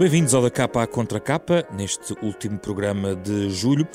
Bem-vindos ao da capa à contra capa, neste último programa de julho.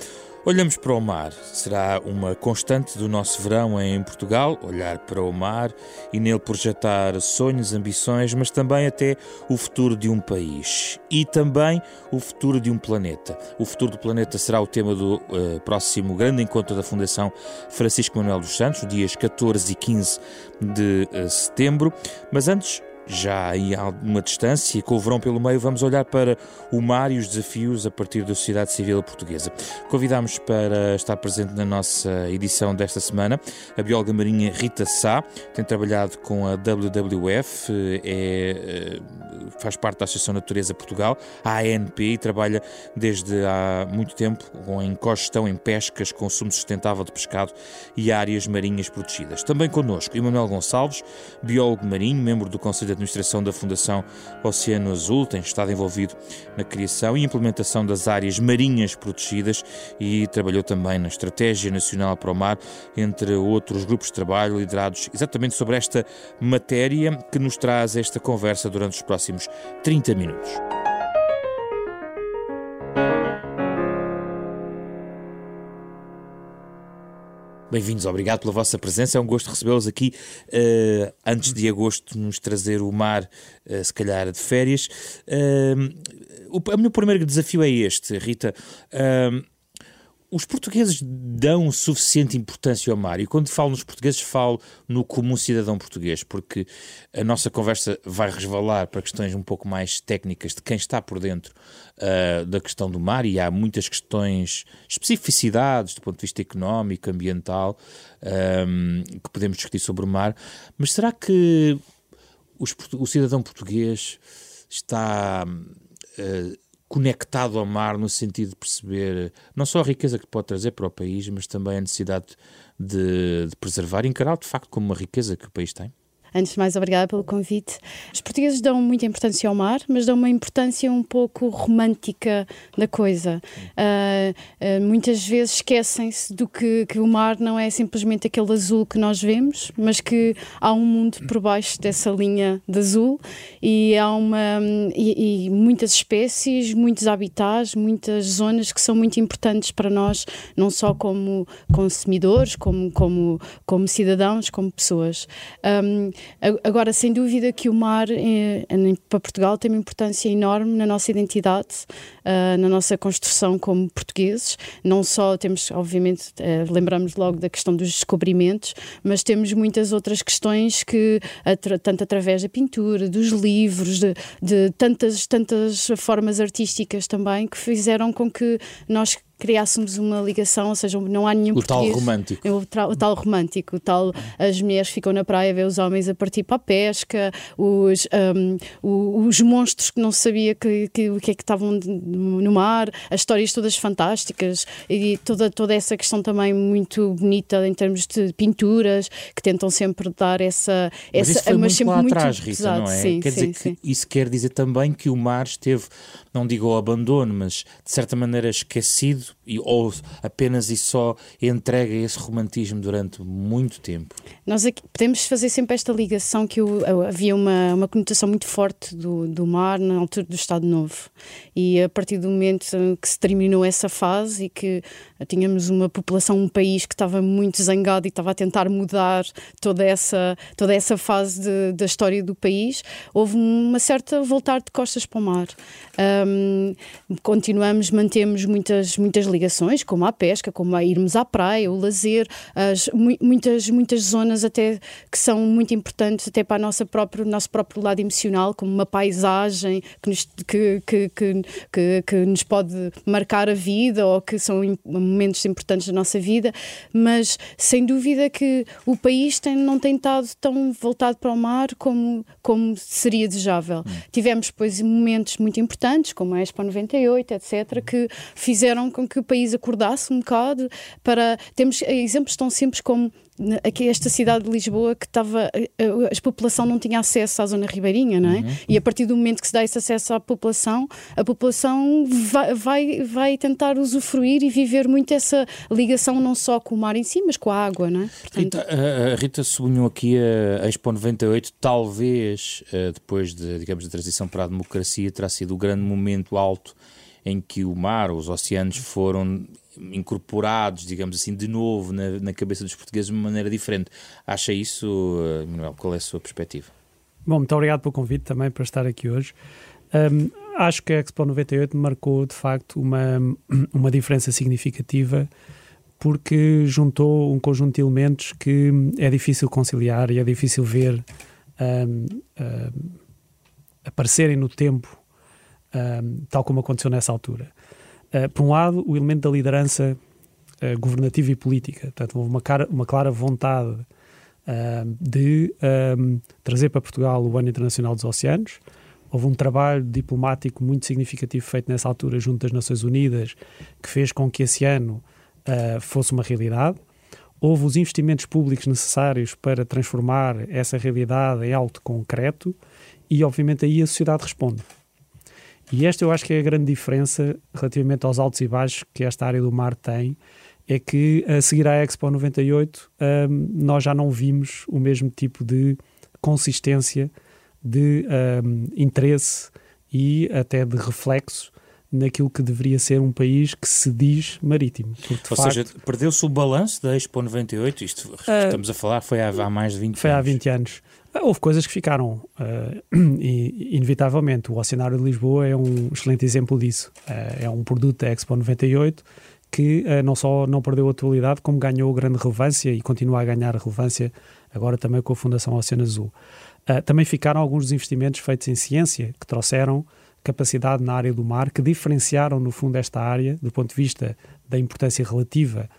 Olhamos para o mar. Será uma constante do nosso verão em Portugal, olhar para o mar e nele projetar sonhos, ambições, mas também até o futuro de um país e também o futuro de um planeta. O futuro do planeta será o tema do uh, próximo grande encontro da Fundação Francisco Manuel dos Santos, dias 14 e 15 de uh, setembro. Mas antes, já aí há alguma distância, com o verão pelo meio, vamos olhar para o mar e os desafios a partir da sociedade civil portuguesa. Convidamos para estar presente na nossa edição desta semana a bióloga marinha Rita Sá, tem trabalhado com a WWF, é, eh, faz parte da Associação Natureza Portugal, a ANP, e trabalha desde há muito tempo em cogestão em pescas, consumo sustentável de pescado e áreas marinhas protegidas. Também connosco, Emanuel Gonçalves, biólogo marinho, membro do Conselho administração da Fundação Oceano Azul, tem estado envolvido na criação e implementação das áreas marinhas protegidas e trabalhou também na Estratégia Nacional para o Mar, entre outros grupos de trabalho liderados exatamente sobre esta matéria que nos traz esta conversa durante os próximos 30 minutos. Bem-vindos, obrigado pela vossa presença. É um gosto recebê-los aqui uh, antes de agosto, nos trazer o mar, uh, se calhar de férias. Uh, o, o meu primeiro desafio é este, Rita. Os portugueses dão suficiente importância ao mar, e quando falo nos portugueses, falo no comum cidadão português, porque a nossa conversa vai resvalar para questões um pouco mais técnicas de quem está por dentro uh, da questão do mar, e há muitas questões, especificidades do ponto de vista económico, ambiental, um, que podemos discutir sobre o mar. Mas será que os, o cidadão português está. Uh, conectado ao mar no sentido de perceber não só a riqueza que pode trazer para o país, mas também a necessidade de, de preservar e encarar de facto como uma riqueza que o país tem? Antes de mais, obrigada pelo convite. Os portugueses dão muita importância ao mar, mas dão uma importância um pouco romântica da coisa. Uh, uh, muitas vezes esquecem-se do que, que o mar não é simplesmente aquele azul que nós vemos, mas que há um mundo por baixo dessa linha de azul e há uma e, e muitas espécies, muitos habitats, muitas zonas que são muito importantes para nós, não só como consumidores, como como como cidadãos, como pessoas. Um, Agora, sem dúvida que o mar é, para Portugal tem uma importância enorme na nossa identidade, uh, na nossa construção como portugueses. Não só temos, obviamente, uh, lembramos logo da questão dos descobrimentos, mas temos muitas outras questões que, tanto através da pintura, dos livros, de, de tantas, tantas formas artísticas também, que fizeram com que nós criássemos uma ligação, ou seja, não há nenhum o português, tal romântico. O, tra, o, tal romântico, o tal as mulheres ficam na praia a ver os homens a partir para a pesca, os, um, os monstros que não sabia que, que, o que é que estavam no mar, as histórias todas fantásticas e toda, toda essa questão também muito bonita em termos de pinturas que tentam sempre dar essa, mas essa mas muito sempre lá muito atrás, Rita, pesado. não é? Sim, quer sim, dizer sim. que isso quer dizer também que o mar esteve, não digo ao abandono, mas de certa maneira esquecido e, ou apenas e só entrega esse romantismo durante muito tempo? Nós aqui podemos fazer sempre esta ligação que o, havia uma, uma conotação muito forte do, do mar na altura do Estado Novo e a partir do momento que se terminou essa fase e que tínhamos uma população, um país que estava muito zangado e estava a tentar mudar toda essa, toda essa fase de, da história do país, houve uma certa voltar de costas para o mar. Um, continuamos, mantemos muitas, muitas ligações, como a pesca, como a irmos à praia, o lazer, as, muitas, muitas zonas até que são muito importantes até para a nossa própria, o nosso próprio lado emocional, como uma paisagem que nos, que, que, que, que, que nos pode marcar a vida ou que são momentos importantes da nossa vida, mas sem dúvida que o país tem, não tem estado tão voltado para o mar como, como seria desejável. Hum. Tivemos, depois, momentos muito importantes, como a Expo 98, etc., que fizeram com que o país acordasse um bocado para. Temos exemplos tão simples como aqui esta cidade de Lisboa que estava a, a, população não tinha acesso à zona ribeirinha, não é? Uhum. E a partir do momento que se dá esse acesso à população, a população vai, vai, vai tentar usufruir e viver muito essa ligação não só com o mar em si, mas com a água, não é? Portanto... Rita, a Rita sublinhou aqui a Expo 98, talvez eh, depois de, digamos, da transição para a democracia, terá sido o grande momento alto em que o mar, os oceanos foram incorporados, digamos assim, de novo na, na cabeça dos portugueses de uma maneira diferente. Acha isso, eh, Manuel? Qual é a sua perspectiva? Bom, muito obrigado pelo convite também para estar aqui hoje. Um, acho que a Expo 98 marcou de facto uma, uma diferença significativa porque juntou um conjunto de elementos que é difícil conciliar e é difícil ver um, um, aparecerem no tempo, tal como aconteceu nessa altura. Uh, por um lado, o elemento da liderança uh, governativa e política. Portanto, houve uma, cara, uma clara vontade uh, de trazer para Portugal o Ano Internacional dos Oceanos. Houve um trabalho diplomático muito significativo feito nessa altura junto das Nações Unidas que fez com que esse ano fosse uma realidade. Houve os investimentos públicos necessários para transformar essa realidade em algo concreto e, obviamente, aí a sociedade responde. E esta eu acho que é a grande diferença relativamente aos altos e baixos que esta área do mar tem, é que a seguir à Expo 98 um, nós já não vimos o mesmo tipo de consistência, de um, interesse e até de reflexo naquilo que deveria ser um país que se diz marítimo. Ou facto, seja, perdeu-se o balanço da Expo 98? Isto uh, estamos a falar, foi há, há mais de 20 foi anos. Foi há 20 anos. Houve coisas que ficaram, uh, inevitavelmente. O Oceanário de Lisboa é um excelente exemplo disso. Uh, é um produto da Expo 98 que uh, não só não perdeu atualidade, como ganhou grande relevância e continua a ganhar relevância agora também com a Fundação Oceano Azul. também ficaram alguns dos investimentos feitos em ciência que trouxeram capacidade na área do mar, que diferenciaram, no fundo, esta área, do ponto de vista da importância relativa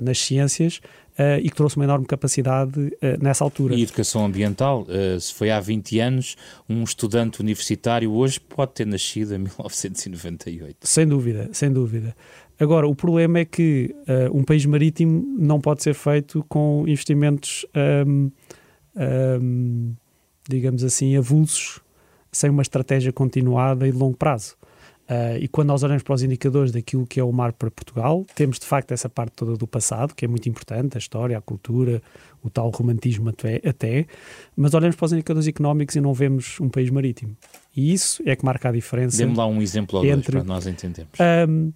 nas ciências, uh, e que trouxe uma enorme capacidade uh, nessa altura. E educação ambiental, se foi há 20 anos, um estudante universitário hoje pode ter nascido em 1998. Sem dúvida, sem dúvida. Agora, o problema é que um país marítimo não pode ser feito com investimentos, um, um, digamos assim, avulsos, sem uma estratégia continuada e de longo prazo. Uh, e quando nós olhamos para os indicadores daquilo que é o mar para Portugal, temos de facto essa parte toda do passado, que é muito importante, a história, a cultura, o tal romantismo até, até mas olhamos para os indicadores económicos e não vemos um país marítimo. E isso é que marca a diferença. Dê-me lá um exemplo ou entre, dois para nós entendermos. Um,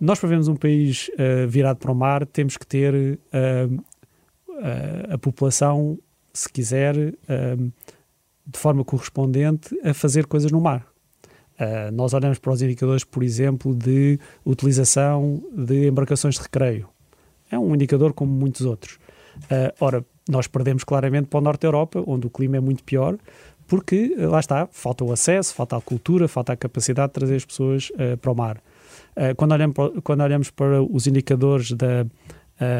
nós, para vermos um país uh, virado para o mar, temos que ter uh, a população, se quiser, de forma correspondente, a fazer coisas no mar. Uh, nós olhamos para os indicadores, por exemplo, de utilização de embarcações de recreio. É um indicador como muitos outros. Uh, ora, nós perdemos claramente para o norte da Europa, onde o clima é muito pior, porque uh, lá está, falta o acesso, falta a cultura, falta a capacidade de trazer as pessoas para o mar. quando, olhamos para, quando olhamos para os indicadores da,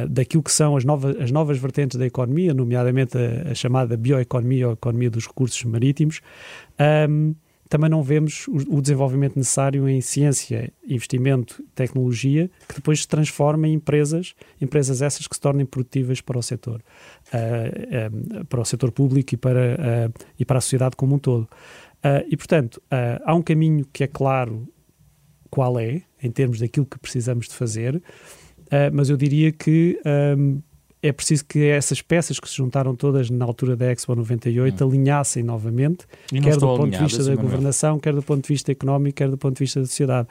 daquilo que são as novas, as novas vertentes da economia, nomeadamente a, a chamada bioeconomia ou economia dos recursos marítimos, um, também não vemos o, desenvolvimento necessário em ciência, investimento, tecnologia, que depois se transforma em empresas, empresas essas que se tornem produtivas para o setor, uh, uh, para o setor público e para, uh, e para a sociedade como um todo. e, portanto, há um caminho que é claro qual é, em termos daquilo que precisamos de fazer, mas eu diria que um, é preciso que essas peças que se juntaram todas na altura da Expo 98 hum. alinhassem novamente, quer do ponto de vista da governação, quer do ponto de vista económico, quer do ponto de vista da sociedade.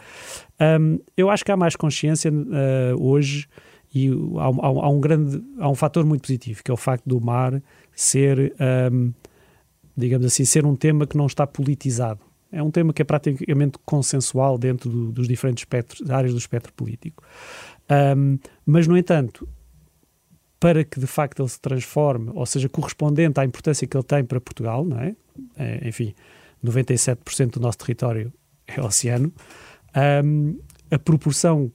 Um, eu acho que há mais consciência uh, hoje e há, há, há, um grande, há um fator muito positivo, que é o facto do mar ser, um, digamos assim, ser um tema que não está politizado. É um tema que é praticamente consensual dentro do, dos diferentes espectros, áreas do espectro político. Um, mas, no entanto, para que de facto ele se transforme, ou seja, correspondente à importância que ele tem para Portugal, não é? é enfim, 97% do nosso território é oceano, um, a proporção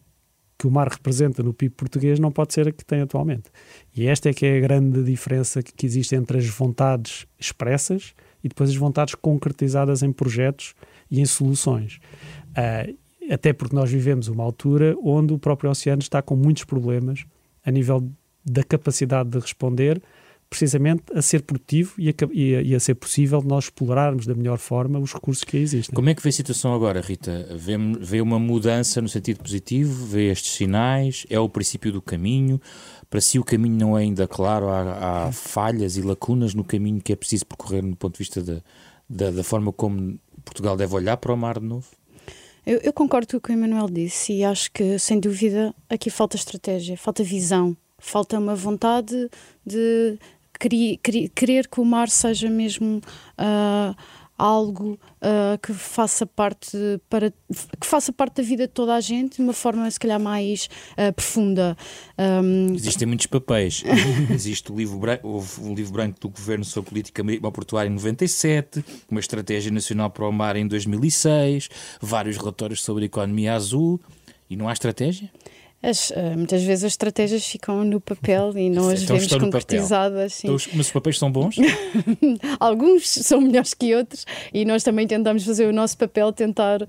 que o mar representa no PIB português não pode ser a que tem atualmente. E esta é que é a grande diferença que existe entre as vontades expressas e depois as vontades concretizadas em projetos e em soluções. Uh, até porque nós vivemos uma altura onde o próprio oceano está com muitos problemas a nível da capacidade de responder precisamente a ser produtivo e a, e, a, e a, ser possível nós explorarmos da melhor forma os recursos que existem. Como é que vê a situação agora, Rita? Vê, vê uma mudança no sentido positivo? Vê estes sinais? É o princípio do caminho? Para si o caminho não é ainda claro? Há, há falhas e lacunas no caminho que é preciso percorrer no ponto de vista da, da, da forma como Portugal deve olhar para o mar de novo? Eu, eu, concordo com o que o Emanuel disse e acho que, sem dúvida, aqui falta estratégia, falta visão, falta uma vontade de querer que o mar seja mesmo uh, algo uh, que faça parte para que faça parte da vida de toda a gente de uma forma se calhar mais uh, profunda. Um... existem muitos papéis. Existe o livro branco, houve um livro branco do governo sobre política marítima portuária em 97 uma estratégia nacional para o mar em 2006 vários relatórios sobre a economia azul. E não há estratégia as, uh, muitas vezes as estratégias ficam no papel e não as então vemos concretizadas. Então, mas os papéis são bons? Alguns são melhores que outros e nós também tentamos fazer o nosso papel, tentar uh,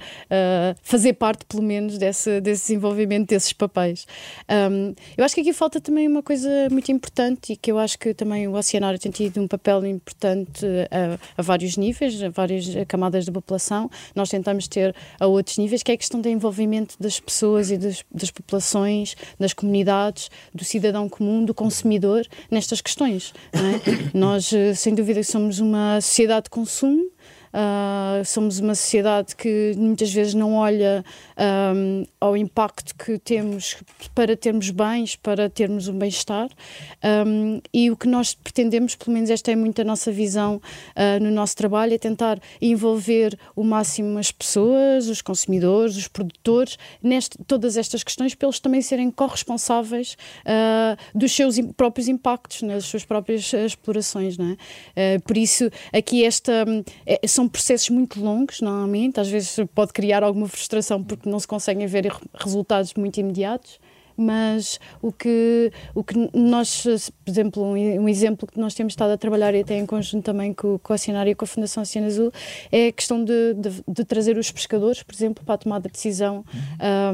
fazer parte, pelo menos, desse, desse desenvolvimento desses papéis. Um, eu acho que aqui falta também uma coisa muito importante e que eu acho que também o oceanário tem tido um papel importante a, a vários níveis, a várias camadas da população. Nós tentamos ter a outros níveis, que é a questão do envolvimento das pessoas e das, das populações organizações, das comunidades, do cidadão comum, do consumidor nestas questões. É? Nós, eh, sem dúvida, somos uma sociedade de consumo Uh, somos uma sociedade que muitas vezes não olha um, ao impacto que temos para termos bens, para termos um bem-estar. Um, e o que nós pretendemos, pelo menos esta é muito a nossa visão uh, no nosso trabalho, é tentar envolver o máximo as pessoas, os consumidores, os produtores, neste, todas estas questões, para eles também serem corresponsáveis uh, dos seus próprios impactos, nas suas próprias explorações. Não é? por isso, aqui esta, é, são são processos muito longos, normalmente, às vezes pode criar alguma frustração porque não se conseguem ver resultados muito imediatos mas o que, o que nós, por exemplo, um, um, exemplo que nós temos estado a trabalhar e até em conjunto também com, com a Oceanária e com a Fundação Oceano Azul é a questão de, de, de, trazer os pescadores, por exemplo, para a tomada de decisão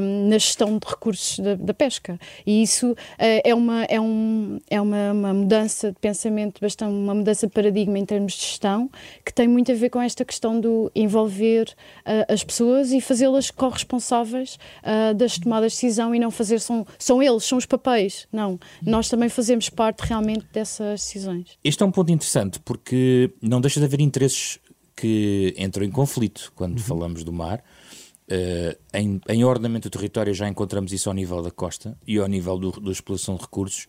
um, na gestão de recursos da, da pesca. E isso uh, é, uma, é, um, é uma, uma, mudança de pensamento, bastante, uma mudança de paradigma em termos de gestão, que tem muito a ver com esta questão do envolver uh, as pessoas e fazê-las corresponsáveis uh, das tomadas de decisão e não fazer são são eles, são os papéis. Não, nós também fazemos parte realmente dessas decisões. Este é um ponto interessante porque não deixa de haver interesses que entram em conflito quando uhum. falamos do mar. Uh, em, em, ordenamento do território já encontramos isso ao nível da costa e ao nível do, da exploração de recursos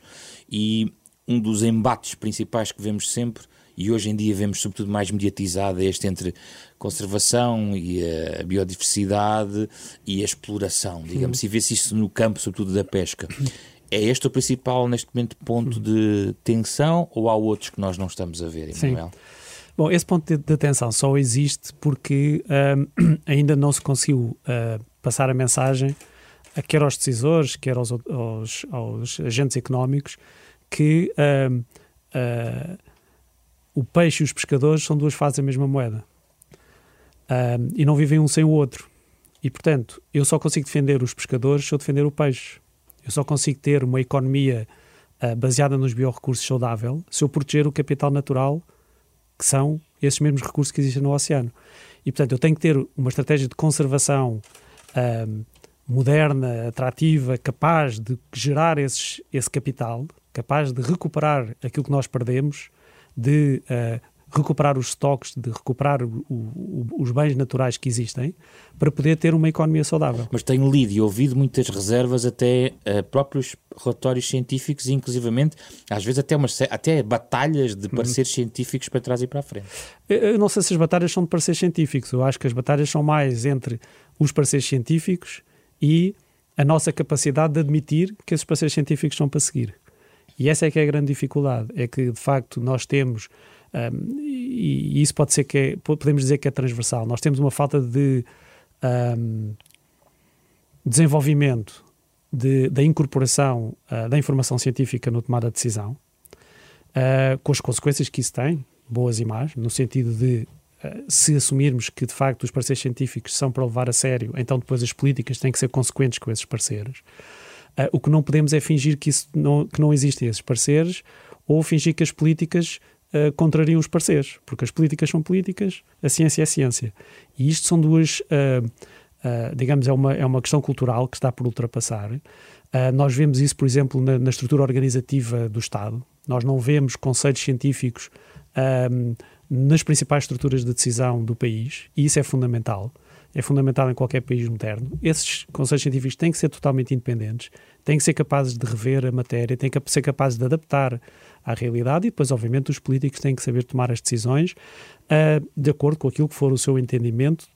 e um dos embates principais que vemos sempre e hoje em dia vemos sobretudo mais mediatizado é este entre conservação e a biodiversidade e a exploração, digamos, uhum. e vê-se isso no campo, sobretudo da pesca. É este o principal, neste momento, ponto de tensão ou há outros que nós não estamos a ver, Emanuel? Bom, esse ponto de, tensão só existe porque um, ainda não se conseguiu uh, passar a mensagem, a quer aos decisores, quer aos, aos, aos agentes económicos, que uh, o peixe e os pescadores são duas faces da mesma moeda. Uh, e não vivem um sem o outro. E, portanto, eu só consigo defender os pescadores se eu defender o peixe. Eu só consigo ter uma economia uh, baseada nos biorrecursos saudável se eu proteger o capital natural, que são esses mesmos recursos que existem no oceano. E, portanto, eu tenho que ter uma estratégia de conservação moderna, atrativa, capaz de gerar esses, esse capital, capaz de recuperar aquilo que nós perdemos de uh, recuperar os estoques, de recuperar o, o, os bens naturais que existem, para poder ter uma economia saudável. Mas tenho lido e ouvido muitas reservas, até uh, próprios relatórios científicos, e inclusivamente, às vezes, até, umas, até batalhas de pareceres uhum. científicos para trás e para a frente. Eu não sei se as batalhas são de pareceres científicos, eu acho que as batalhas são mais entre os pareceres científicos e a nossa capacidade de admitir que esses pareceres científicos são para seguir. E essa é que é a grande dificuldade, é que de facto nós temos, um, e, e, isso pode ser que é, podemos dizer que é transversal, nós temos uma falta de um, desenvolvimento de, da incorporação uh, da informação científica no tomada de decisão, uh, com as consequências que isso tem, boas e más, no sentido de uh, se assumirmos que de facto os parceiros científicos são para levar a sério, então depois as políticas têm que ser consequentes com esses parceiros. O que não podemos é fingir que, isso não, que não existem esses pareceres ou fingir que as políticas uh, contrariam os pareceres, porque as políticas são políticas, a ciência é ciência. E isto são duas, uh, uh, digamos, é uma, é uma questão cultural que está por ultrapassar. nós vemos isso, por exemplo, na, na, estrutura organizativa do Estado. Nós não vemos conceitos científicos nas principais estruturas de decisão do país, e isso é fundamental. É fundamental em qualquer país moderno. Esses conceitos científicos têm que ser totalmente independentes, têm que ser capazes de rever a matéria, têm que ser capazes de adaptar à realidade e depois, obviamente, os políticos têm que saber tomar as decisões uh, de acordo com aquilo que for o seu entendimento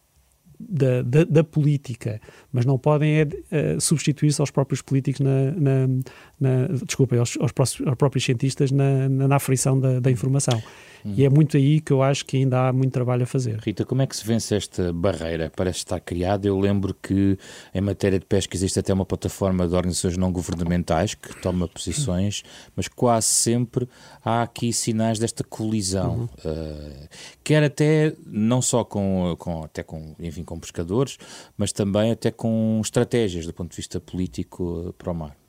da, da, da, política, mas não podem é, uh, substituir-se aos próprios políticos na, na, na desculpa, aos, aos, próprios cientistas na, na, na aferição da, da informação. Uhum. E é muito aí que eu acho que ainda há muito trabalho a fazer. Rita, como é que se vence esta barreira? Parece estar criada. Eu lembro que em matéria de pesca existe até uma plataforma de organizações não governamentais que toma posições, mas quase sempre há aqui sinais desta colisão. Uhum. Uh, quer até não só com, com, até com, enfim, com pescadores, mas também até com estratégias do ponto de vista político para o mar.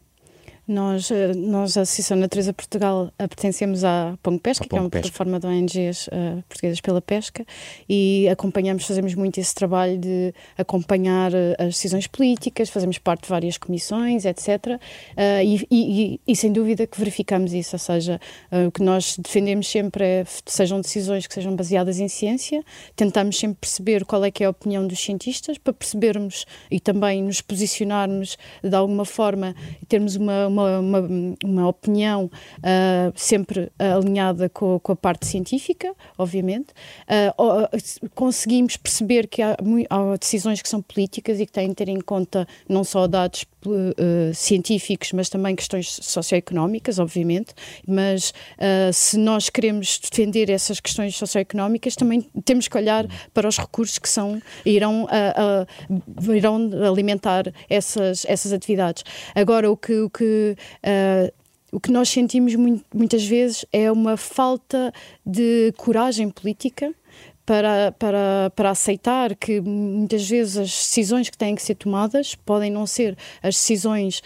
Nós, eh, nós, a Associação Natureza Portugal, pertencemos à Pongo Pesca, que é uma Pesca. plataforma de ONGs uh, portuguesas pela pesca, e acompanhamos, fazemos muito esse trabalho de acompanhar eh, as decisões políticas, fazemos parte de várias comissões, etc. Uh, e, e, e, sem dúvida que verificamos isso, ou seja, uh, o que nós defendemos sempre é sejam decisões que sejam baseadas em ciência, tentamos sempre perceber qual é que é a opinião dos cientistas, para percebermos e também nos posicionarmos de alguma forma e termos uma, uma uma, uma, uma opinião uh, sempre alinhada com, com, a parte científica, obviamente. Uh, conseguimos perceber que há, há, decisões que são políticas e que têm de ter em conta não só dados uh, científicos, mas também questões socioeconómicas, obviamente. Mas se nós queremos defender essas questões socioeconómicas, também temos que olhar para os recursos que são irão, irão alimentar essas, essas atividades. Agora, o que, o que uh, o que nós sentimos muito, muitas vezes é uma falta de coragem política para, para, para aceitar que muitas vezes as decisões que têm que ser tomadas podem não ser as decisões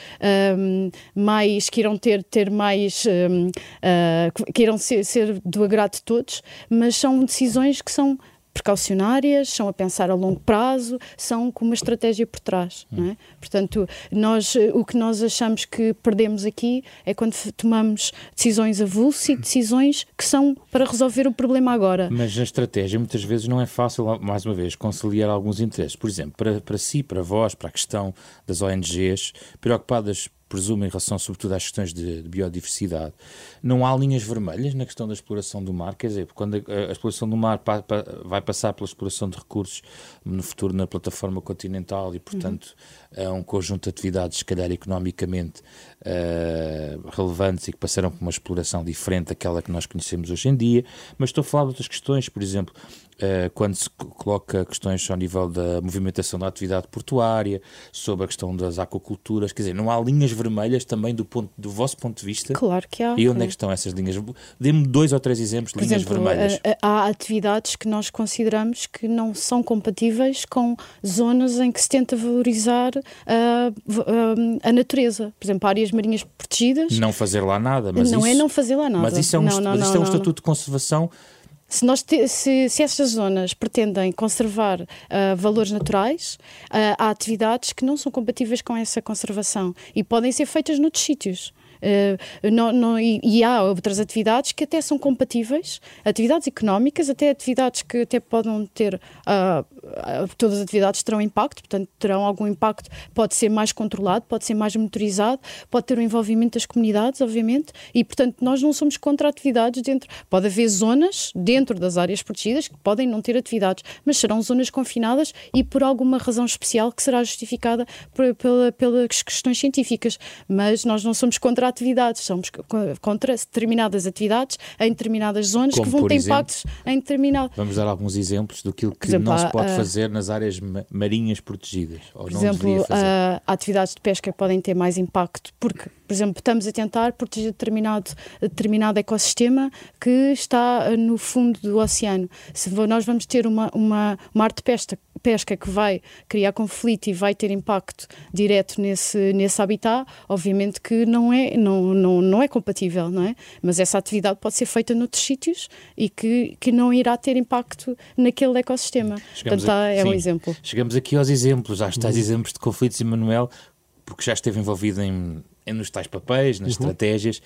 um, mais que irão ter, ter mais um, uh, que irão ser, ser do agrado de todos, mas são decisões que são precaucionárias, são a pensar a longo prazo, são com uma estratégia por trás. Hum. Não é? Portanto, nós, o que nós achamos que perdemos aqui é quando tomamos decisões avulsas e decisões que são para resolver o problema agora. Mas a estratégia muitas vezes não é fácil, mais uma vez, conciliar alguns interesses. Por exemplo, para, para si, para vós, para a questão das ONGs, preocupadas presumo, em relação sobretudo às questões de, de, biodiversidade, não há linhas vermelhas na questão da exploração do mar? Quer dizer, quando a, a exploração do mar pa, pa, vai passar pela exploração de recursos no futuro na plataforma continental e, portanto, uhum. é um conjunto de atividades, se calhar economicamente uh, relevantes e que passarão por uma exploração diferente daquela que nós conhecemos hoje em dia, mas estou a falar de outras questões, por exemplo, uh, quando se coloca questões ao nível da movimentação da atividade portuária, sobre a questão das aquaculturas, quer dizer, não há linhas vermelhas também do, ponto, do vosso ponto de vista? Claro que há. E onde é que estão essas linhas? Dê-me dois ou três exemplos de Por linhas exemplo, vermelhas. Eh, há atividades que nós consideramos que não são compatíveis com zonas em que se tenta valorizar a, a, a natureza. Por exemplo, áreas marinhas protegidas. Não fazer lá nada. Mas não isso, é não fazer lá nada. Mas isso é um, não, não, mas isto é um estatuto de conservação se, nós te, se, se estas zonas pretendem conservar uh, valores naturais, uh, há atividades que não são compatíveis com essa conservação e podem ser feitas noutros sítios. Uh, não, não, e, e, há outras atividades que até são compatíveis, atividades económicas, até atividades que até podem ter, uh, todas as atividades terão impacto, portanto terão algum impacto, pode ser mais controlado, pode ser mais monitorizado, pode ter o um envolvimento das comunidades, obviamente, e portanto nós não somos contra atividades dentro, pode haver zonas dentro das áreas protegidas que podem não ter atividades, mas serão zonas confinadas e por alguma razão especial que será justificada por, pela, pelas questões científicas, mas nós não somos contra atividades, somos contra determinadas atividades em determinadas zonas Como, que vão ter exemplo, impactos em determinado. Vamos dar alguns exemplos do que exemplo, não se pode fazer nas áreas marinhas protegidas. por exemplo, há atividades de pesca que podem ter mais impacto porque, por exemplo, estamos a tentar proteger determinado, determinado ecossistema que está no fundo do oceano. Se nós vamos ter uma, uma, uma arte de pesca pesca que vai criar conflito e vai ter impacto direto nesse, nesse habitat, obviamente que não é, não, não, não é compatível, não é? Mas essa atividade pode ser feita noutros sítios e que, que não irá ter impacto naquele ecossistema. Chegamos Portanto, a, é sim, um exemplo. Chegamos aqui aos exemplos, às tais uhum. exemplos de conflitos, Emanuel, porque já esteve envolvido em, em nos tais papéis, nas uhum. estratégias.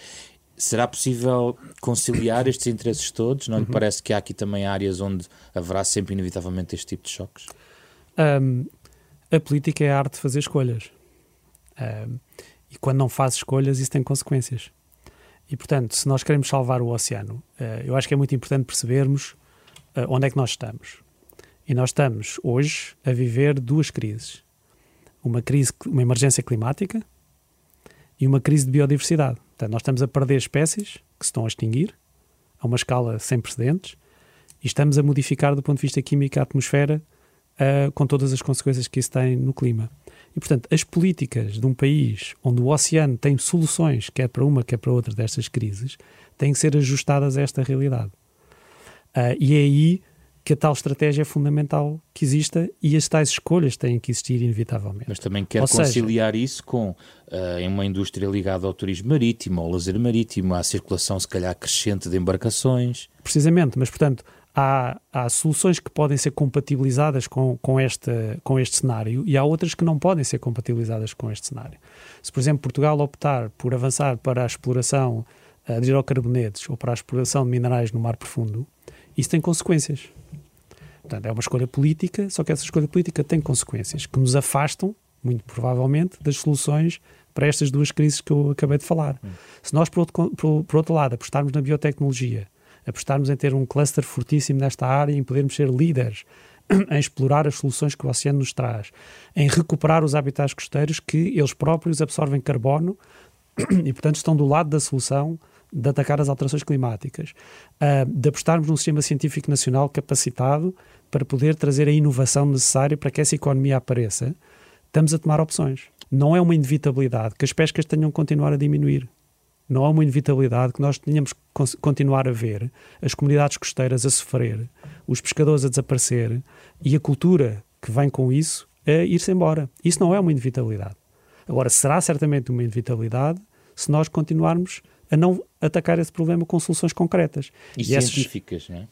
Será possível conciliar estes interesses todos? Não uhum. lhe parece que há aqui também áreas onde haverá sempre, inevitavelmente, este tipo de choques? Um, a política é a arte de fazer escolhas. Um, e quando não faz escolhas, isso tem consequências. E, portanto, se nós queremos salvar o oceano, uh, eu acho que é muito importante percebermos uh, onde é que nós estamos. E nós estamos, hoje, a viver duas crises. Uma crise, uma emergência climática e uma crise de biodiversidade. Portanto, nós estamos a perder espécies que se estão a extinguir a uma escala sem precedentes e estamos a modificar do ponto de vista químico a atmosfera uh, com todas as consequências que isso tem no clima. E, portanto, as políticas de um país onde o oceano tem soluções, quer para uma, quer para outra destas crises, têm que ser ajustadas a esta realidade. Uh, e é aí que a tal estratégia é fundamental que exista e as tais escolhas têm que existir inevitavelmente. Mas também quer Ou conciliar seja, isso com uh, uma indústria ligada ao turismo marítimo, ao lazer marítimo, à circulação se calhar crescente de embarcações. Precisamente, mas portanto há, há soluções que podem ser compatibilizadas com, com, este, com este cenário e há outras que não podem ser compatibilizadas com este cenário. Se, por exemplo, Portugal optar por avançar para a exploração uh, de hidrocarbonetos ou para a exploração de minerais no mar profundo, isso tem consequências. Portanto, é uma escolha política, só que essa escolha política tem consequências que nos afastam, muito provavelmente, das soluções para estas duas crises que eu acabei de falar. Hum. Se nós, por outro, por, por outro lado, apostarmos na biotecnologia, apostarmos em ter um cluster fortíssimo nesta área, em podermos ser líderes em explorar as soluções que o oceano nos traz, em recuperar os habitats costeiros que eles próprios absorvem carbono e, portanto, estão do lado da solução de atacar as alterações climáticas, uh, de apostarmos num sistema científico nacional capacitado para poder trazer a inovação necessária para que essa economia apareça, estamos a tomar opções. Não é uma inevitabilidade que as pescas tenham que continuar a diminuir não há uma inevitabilidade que nós tenhamos que continuar a ver as comunidades costeiras a sofrer, os pescadores a desaparecer e a cultura que vem com isso a ir-se embora. Isso não é uma inevitabilidade. Agora, será certamente uma inevitabilidade se nós continuarmos a não atacar esse problema com soluções concretas. E, e científicas, não é?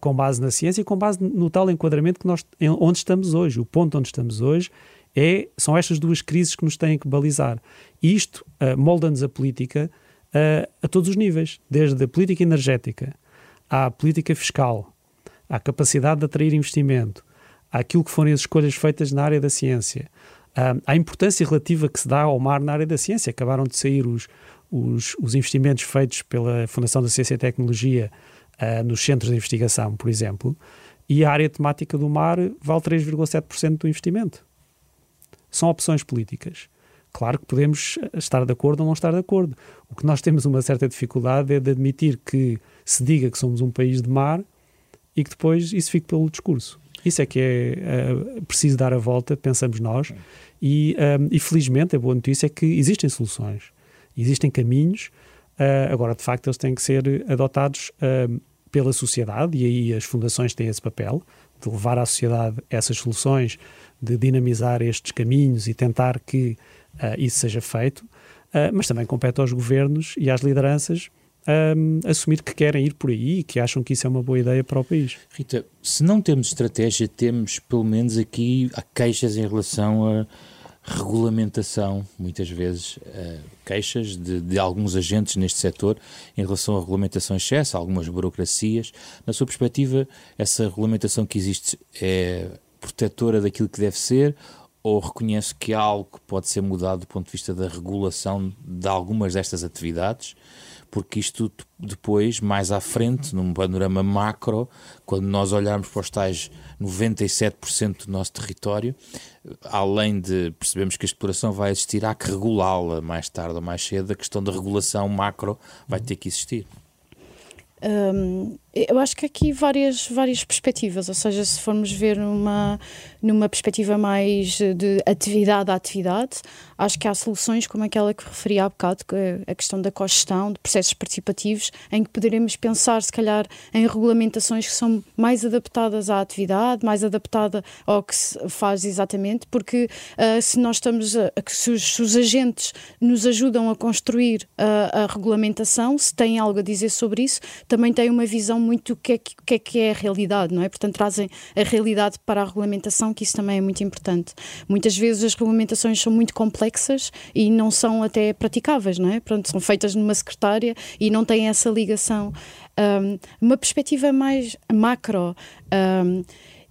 Com base na ciência e com base no tal enquadramento que nós, onde estamos hoje. O ponto onde estamos hoje é, são estas duas crises que nos têm que balizar. E isto uh, molda-nos a política uh, a todos os níveis, desde a política energética à política fiscal, à capacidade de atrair investimento, àquilo que forem as escolhas feitas na área da ciência, uh, à importância relativa que se dá ao mar na área da ciência. Acabaram de sair os, os, os investimentos feitos pela Fundação da Ciência e Tecnologia uh, nos centros de investigação, por exemplo, e a área temática do mar vale 3,7% do investimento são opções políticas. Claro que podemos estar de acordo ou não estar de acordo. O que nós temos uma certa dificuldade é de admitir que se diga que somos um país de mar e que depois isso fique pelo discurso. Isso é que é uh, preciso dar a volta, pensamos nós, e, um, e, felizmente a boa notícia é que existem soluções, existem caminhos, uh, agora de facto eles têm que ser adotados uh, pela sociedade e aí as fundações têm esse papel de levar à sociedade essas soluções, de dinamizar estes caminhos e tentar que uh, isso seja feito, uh, mas também compete aos governos e às lideranças um, assumir que querem ir por aí e que acham que isso é uma boa ideia para o país. Rita, se não temos estratégia, temos pelo menos aqui queixas em relação a regulamentação, muitas vezes uh, queixas de, de, alguns agentes neste setor em relação à regulamentação em excesso, algumas burocracias. Na sua perspectiva, essa regulamentação que existe é protetora daquilo que deve ser ou reconhece que há algo que pode ser mudado do ponto de vista da regulação de algumas destas atividades? Porque isto depois, mais à frente, num panorama macro, quando nós olharmos para os tais 97% do nosso território, além de percebemos que a exploração vai existir, há que regulá-la mais tarde ou mais cedo. A questão da regulação macro vai ter que existir. Um, eu acho que aqui várias, várias perspectivas, ou seja, se formos ver numa, numa perspectiva mais de atividade a atividade, acho que há soluções como aquela que referi há bocado, que é a questão da cogestão, de processos participativos, em que poderemos pensar, se calhar, em regulamentações que são mais adaptadas à atividade, mais adaptada ao que se faz exatamente, porque uh, se nós estamos, a, se, os, se, os, agentes nos ajudam a construir a, a, regulamentação, se têm algo a dizer sobre isso, também têm uma visão muito do que é que, é, que é a realidade, não é? Portanto, trazem a realidade para a regulamentação, que isso também é muito importante. Muitas vezes as regulamentações são muito complexas e não são até praticáveis, não é? Pronto, são feitas numa secretária e não têm essa ligação. Um, uma perspectiva mais macro. Um,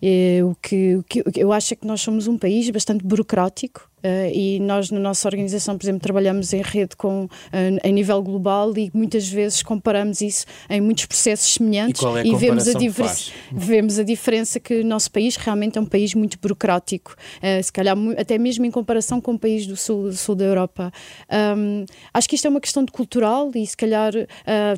é, o, que, o que eu acho é que nós somos um país bastante burocrático Uh, e nós, na nossa organização, por exemplo, trabalhamos em rede com, uh, em nível global e muitas vezes comparamos isso em muitos processos semelhantes e, e vemos, a vemos a diferença que o nosso país realmente é um país muito burocrático, uh, se calhar até mesmo em comparação com o país do sul, sul da Europa. Um, acho que isto é uma questão de cultural e se calhar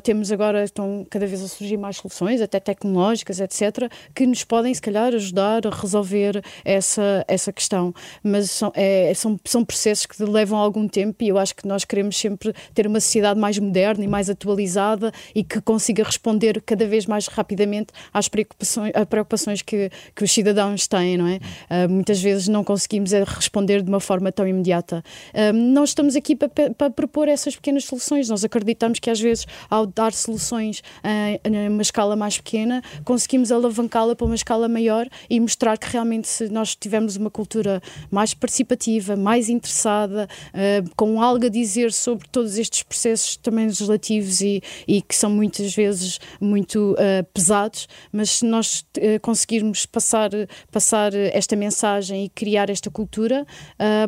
temos agora, estão cada vez a surgir mais soluções, até tecnológicas, etc., que nos podem, se calhar, ajudar a resolver essa, essa questão. Mas são, é, é, são, são processos que levam algum tempo e eu acho que nós queremos sempre ter uma sociedade mais moderna e mais atualizada e que consiga responder cada vez mais rapidamente às preocupações, às preocupações que, que os cidadãos têm, não é? Uh, muitas vezes não conseguimos é responder de uma forma tão imediata. Uh, nós estamos aqui para, para propor essas pequenas soluções. Nós acreditamos que às vezes, ao dar soluções uh, numa escala mais pequena, conseguimos alavancá-la para uma escala maior e mostrar que realmente se nós tivermos uma cultura mais participativa mais interessada, uh, com algo a dizer sobre todos estes processos também legislativos e, e que são muitas vezes muito uh, pesados, mas se nós uh, conseguirmos passar, passar esta mensagem e criar esta cultura,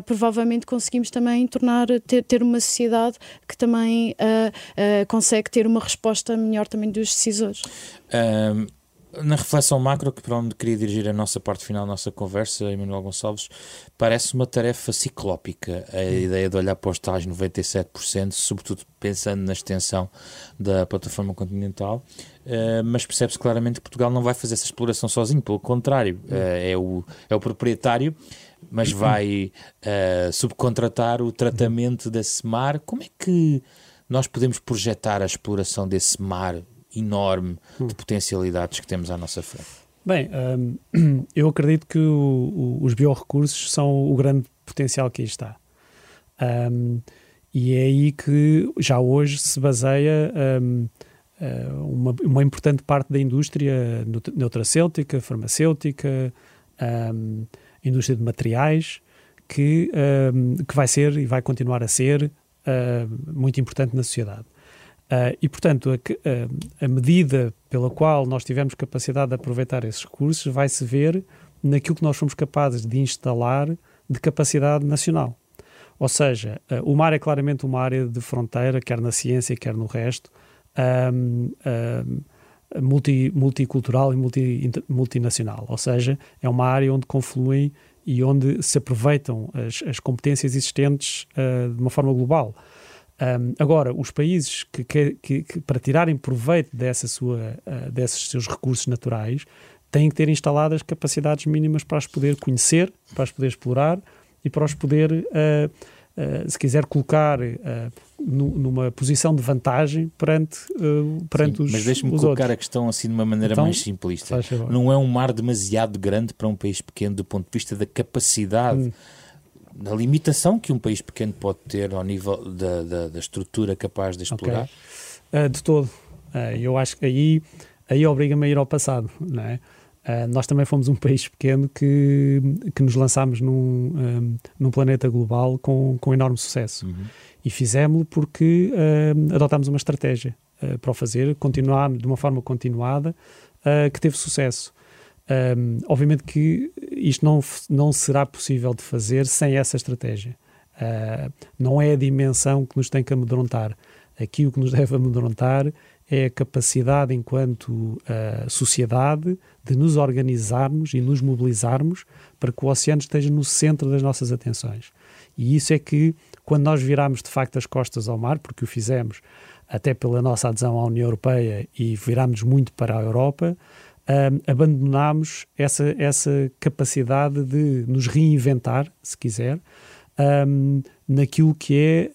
provavelmente conseguimos também tornar, ter, ter uma sociedade que também consegue ter uma resposta melhor também dos decisores. Um na reflexão macro, que para onde queria dirigir a nossa parte final da nossa conversa, Emanuel Gonçalves, parece uma tarefa ciclópica a hum. ideia de olhar para os tais 97%, sobretudo pensando na extensão da plataforma continental, uh, mas percebe-se claramente que Portugal não vai fazer essa exploração sozinho, pelo contrário, uh, é, o, é o proprietário, mas vai uh, subcontratar o tratamento desse mar. Como é que nós podemos projetar a exploração desse mar enorme de hum. potencialidades que temos à nossa frente? Bem, um, eu acredito que o, o, os biorrecursos são o grande potencial que aí está. Um, e é aí que já hoje se baseia um, uh, uma, uma, importante parte da indústria nutracêutica, farmacêutica, hum, indústria de materiais, que, hum, que vai ser e vai continuar a ser muito importante na sociedade. Uh, e, portanto, a, a, a, medida pela qual nós tivemos capacidade de aproveitar esses recursos vai-se ver naquilo que nós fomos capazes de instalar de capacidade nacional. Ou seja, uh, o mar é claramente uma área de fronteira, quer na ciência, quer no resto, multi, multicultural e multi, multinacional. Ou seja, é uma área onde confluem e onde se aproveitam as, as competências existentes uh, de uma forma global. Um, agora, os países que, que, que, para tirarem proveito dessa sua, uh, desses seus recursos naturais têm que ter instaladas capacidades mínimas para as poder conhecer, para as poder explorar e para os poder, uh, uh, se quiser, colocar numa posição de vantagem perante, perante Sim, os Mas deixe-me colocar outros. a questão assim de uma maneira então, mais simplista. Não é um mar demasiado grande para um país pequeno do ponto de vista da capacidade. Hum da limitação que um país pequeno pode ter ao nível da, da, da estrutura capaz de explorar? Okay. Uh, de todo. Uh, eu acho que aí, aí obriga-me a ir ao passado, não é? Uh, nós também fomos um país pequeno que, que nos lançámos num, um, num planeta global com, com enorme sucesso. Uhum. E fizemos-lo porque uh, adotámos uma estratégia uh, para o fazer, continuar de uma forma continuada, que teve sucesso. Um, obviamente que isto não, não será possível de fazer sem essa estratégia. Uh, não é a dimensão que nos tem que amedrontar. Aqui o que nos deve amedrontar é a capacidade, enquanto uh, sociedade, de nos organizarmos e nos mobilizarmos para que o oceano esteja no centro das nossas atenções. E isso é que, quando nós viramos de facto as costas ao mar, porque o fizemos até pela nossa adesão à União Europeia e viramos muito para a Europa, um, abandonámos essa, essa capacidade de nos reinventar, se quiser, um, naquilo que é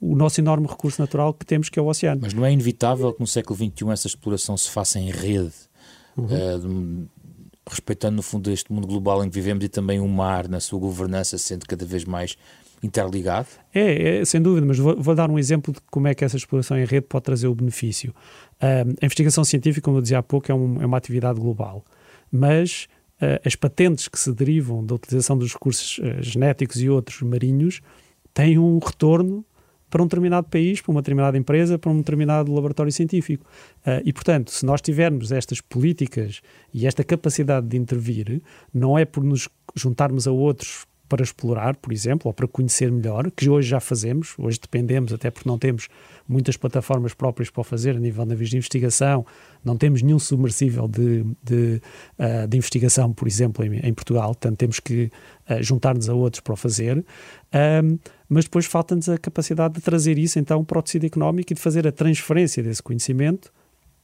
o nosso enorme recurso natural que temos, que é o oceano. Mas não é inevitável que no século XXI essa exploração se faça em rede, uhum. uh, respeitando no fundo este mundo global em que vivemos e também o mar na sua governança sendo cada vez mais interligado? É, é sem dúvida, mas vou, vou, dar um exemplo de como é que essa exploração em rede pode trazer o benefício. Uh, a investigação científica, como eu dizia há pouco, é, um, é uma atividade global, mas uh, as patentes que se derivam da utilização dos recursos uh, genéticos e outros marinhos têm um retorno para um determinado país, para uma determinada empresa, para um determinado laboratório científico. Uh, e, portanto, se nós tivermos estas políticas e esta capacidade de intervir, não é por nos juntarmos a outros para explorar, por exemplo, ou para conhecer melhor, que hoje já fazemos, hoje dependemos, até porque não temos muitas plataformas próprias para o fazer a nível de navios de investigação, não temos nenhum submersível de, de, uh, de investigação, por exemplo, em, em, Portugal, portanto temos que uh, juntar-nos a outros para o fazer, um, mas depois falta-nos a capacidade de trazer isso então para o tecido económico e de fazer a transferência desse conhecimento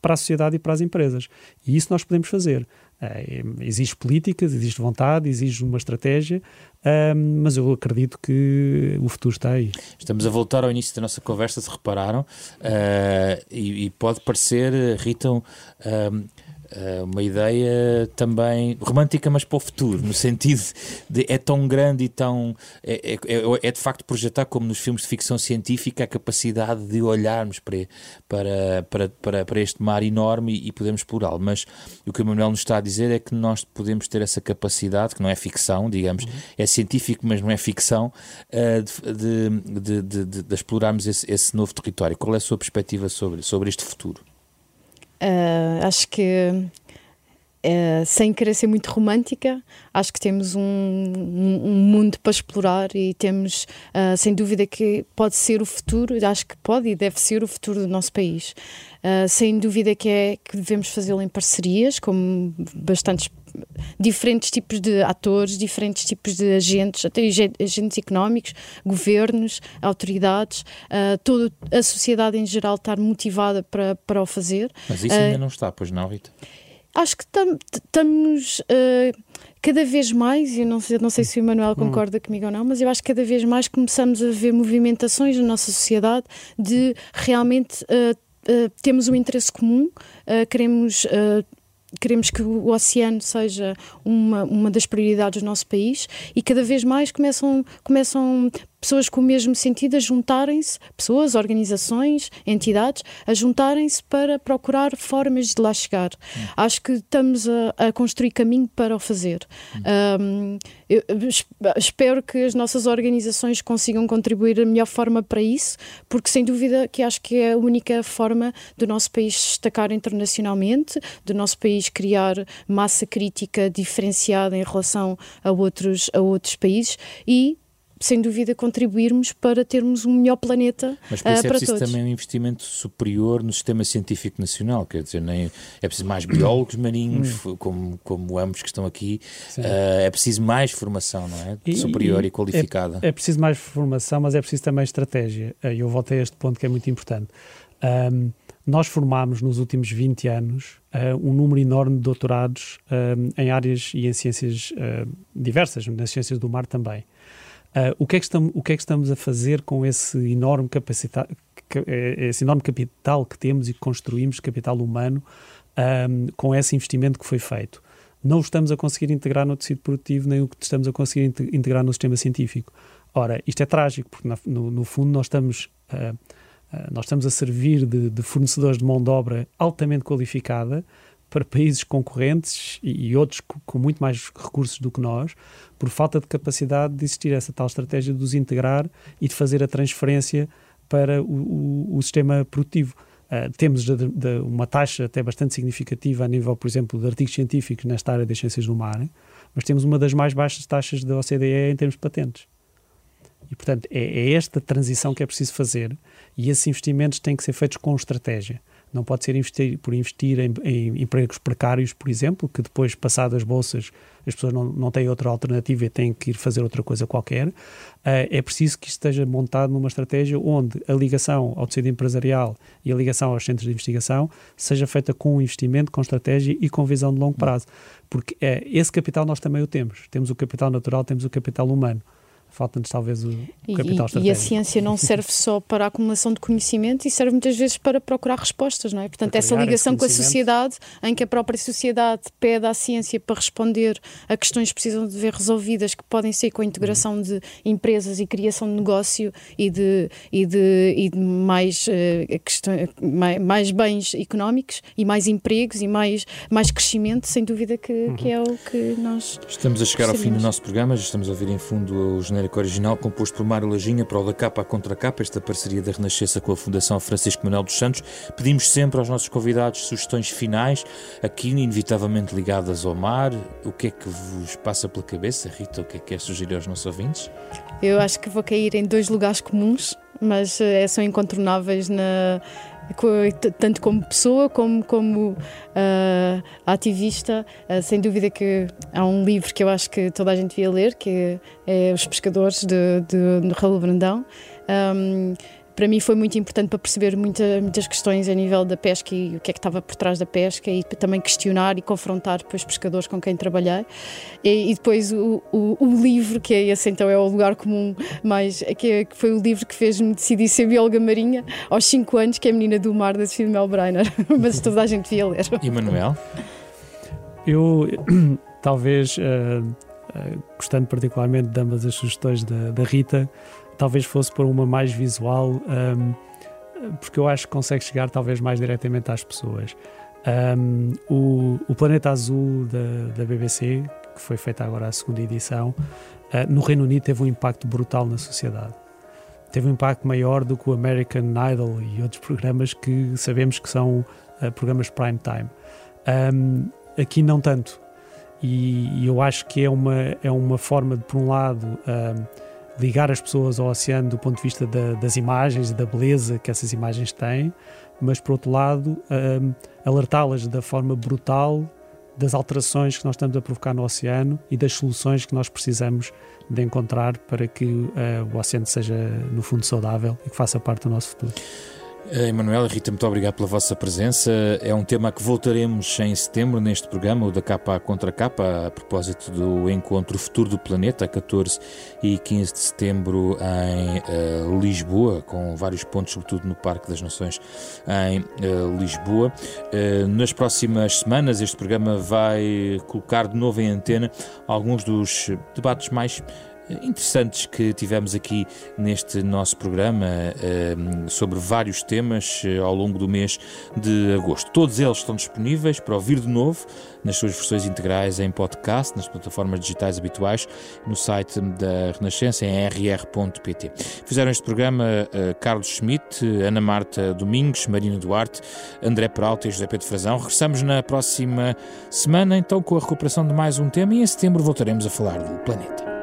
para a sociedade e para as empresas. E isso nós podemos fazer. Uh, exige políticas, existe vontade, exige uma estratégia, uh, mas eu acredito que o futuro está aí. Estamos a voltar ao início da nossa conversa, se repararam, uh, e, e, pode parecer, Rita, Uh, uma ideia também romântica, mas para o futuro, no sentido de é tão grande e tão. É, é, é, é de facto projetar, como nos filmes de ficção científica, a capacidade de olharmos para, para, para, para, para este mar enorme e, e podemos explorá-lo. Mas o que o Manuel nos está a dizer é que nós podemos ter essa capacidade, que não é ficção, digamos, uhum. é científico, mas não é ficção, de, de, de, de, de explorarmos esse, esse novo território. Qual é a sua perspectiva sobre, sobre este futuro? Uh, acho que, uh, sem querer ser muito romântica, acho que temos um, um, um mundo para explorar e temos, uh, sem dúvida, que pode ser o futuro, acho que pode e deve ser o futuro do nosso país. sem dúvida que é que devemos fazê-lo em parcerias, como bastantes diferentes tipos de atores, diferentes tipos de agentes, até agentes económicos, governos, autoridades, uh, toda a sociedade em geral estar motivada para, para o fazer. Mas isso ainda uh, não está, pois não, Rita? Acho que estamos uh, cada vez mais, e não sei, não sei se o Emanuel hum. concorda hum. comigo ou não, mas eu acho que cada vez mais começamos a ver movimentações na nossa sociedade de realmente uh, uh, temos um interesse comum, queremos queremos que o oceano seja uma, uma das prioridades do nosso país e cada vez mais começam, começam pessoas com o mesmo sentido a juntarem-se, pessoas, organizações, entidades, a juntarem-se para procurar formas de lá chegar. Hum. Acho que estamos a, a, construir caminho para o fazer. Hum. Um, eu, espero que as nossas organizações consigam contribuir da melhor forma para isso, porque sem dúvida que acho que é a única forma do nosso país destacar internacionalmente, do nosso país criar massa crítica diferenciada em relação a outros, a outros países e sem dúvida, contribuirmos para termos um melhor planeta Mas por isso uh, é preciso também um investimento superior no sistema científico nacional, quer dizer, nem, é preciso mais biólogos marinhos, hum. como, como ambos que estão aqui, uh, é preciso mais formação, não é? Superior e, e qualificada. É, é, preciso mais formação, mas é preciso também estratégia. E eu voltei a este ponto que é muito importante. Um, nós formámos nos últimos 20 anos uh, um número enorme de doutorados em áreas e em ciências uh, diversas, nas ciências do mar também. Uh, o, que é que estamos, o que é que estamos a fazer com esse enorme, eh, esse enorme capital que temos e que construímos, capital humano, um, com esse investimento que foi feito? Não o estamos a conseguir integrar no tecido produtivo, nem o que estamos a conseguir integrar no sistema científico. Ora, isto é trágico, porque no, no fundo nós estamos, uh, uh, nós estamos a servir de, de fornecedores de mão de obra altamente qualificada, para países concorrentes e, outros com, com, muito mais recursos do que nós, por falta de capacidade de existir essa tal estratégia de os integrar e de fazer a transferência para o, o, o sistema produtivo. Uh, temos de, de, uma taxa até bastante significativa a nível, por exemplo, de artigos científicos nesta área das ciências do mar, mas temos uma das mais baixas taxas da OCDE em termos de patentes. E, portanto, é, é esta transição que é preciso fazer e esses investimentos têm que ser feitos com estratégia. Não pode ser investir, por investir em, em, empregos precários, por exemplo, que depois, passadas as bolsas, as pessoas não, não têm outra alternativa e têm que ir fazer outra coisa qualquer. Uh, é preciso que isto esteja montado numa estratégia onde a ligação ao tecido empresarial e a ligação aos centros de investigação seja feita com investimento, com estratégia e com visão de longo prazo. Porque é, esse capital nós também o temos. Temos o capital natural, temos o capital humano. Falta-nos talvez o, capital e, e, a ciência não serve só para a acumulação de conhecimento e serve muitas vezes para procurar respostas, não é? Portanto, essa ligação com a sociedade, em que a própria sociedade pede à ciência para responder a questões que precisam de ver resolvidas, que podem ser com a integração uhum. de empresas e criação de negócio e de, e de, e de mais, uh, questões, mais, mais, bens económicos e mais empregos e mais, mais crescimento, sem dúvida que, uhum. que é o que nós. Estamos a chegar ao fim do nosso programa, já estamos a ouvir em fundo o genérico original composto por Mário Lajinha para o da capa à contra capa, esta parceria da Renascença com a Fundação Francisco Manuel dos Santos. Pedimos sempre aos nossos convidados sugestões finais, aqui inevitavelmente ligadas ao mar. O que é que vos passa pela cabeça, Rita? O que é que quer sugerir aos nossos ouvintes? Eu acho que vou cair em dois lugares comuns, mas é, são incontornáveis na tanto como pessoa como como uh, ativista. Uh, sem dúvida que há um livro que eu acho que toda a gente devia ler, que é, Os Pescadores, de, de, de Raul Brandão. Um, para mim foi muito importante para perceber muita, muitas questões a nível da pesca e o que é que estava por trás da pesca e também questionar e confrontar depois pescadores com quem trabalhei. E, e depois o, o, o, livro, que é esse então é o lugar comum, mais, que, é, que foi o livro que fez-me decidir ser bióloga marinha aos 5 anos, que é a Menina do Mar, da Sofia Mel Breiner. Mas toda a gente devia ler. E Manuel? Eu talvez, uh, uh, gostando particularmente de ambas as sugestões da, da Rita, talvez fosse por uma mais visual, um, porque eu acho que consegue chegar talvez mais diretamente às pessoas. Um, o, o, Planeta Azul da, da, BBC, que foi feita agora a segunda edição, uh, no Reino Unido teve um impacto brutal na sociedade. Teve um impacto maior do que o American Idol e outros programas que sabemos que são uh, programas prime time. Um, aqui não tanto. E, e, eu acho que é uma, é uma forma de, por um lado, um, ligar as pessoas ao oceano do ponto de vista da, das imagens e da beleza que essas imagens têm, mas por outro lado, um, alertá-las da forma brutal das alterações que nós estamos a provocar no oceano e das soluções que nós precisamos de encontrar para que uh, o oceano seja, no fundo, saudável e que faça parte do nosso futuro. Eh, Emanuel Rita, muito obrigado pela vossa presença. É um tema que voltaremos em setembro neste programa, o da capa à contra capa, a propósito do encontro Futuro do Planeta, 14 e 15 de setembro em uh, Lisboa, com vários pontos, sobretudo no Parque das Nações em uh, Lisboa. Uh, nas próximas semanas, este programa vai colocar de novo em antena alguns dos debates mais interessantes que tivemos aqui neste nosso programa ehm, sobre vários temas eh, ao longo do mês de agosto. Todos eles estão disponíveis para ouvir de novo nas suas versões integrais em podcast, nas plataformas digitais habituais, no site da Renascença em rr.pt. Fizeram este programa uh, Carlos Schmidt, Ana Marta Domingos, Marina Duarte, André Peralta e José Pedro Frazão. Regressamos na próxima semana, então, com a recuperação de mais um tema e em setembro voltaremos a falar do planeta.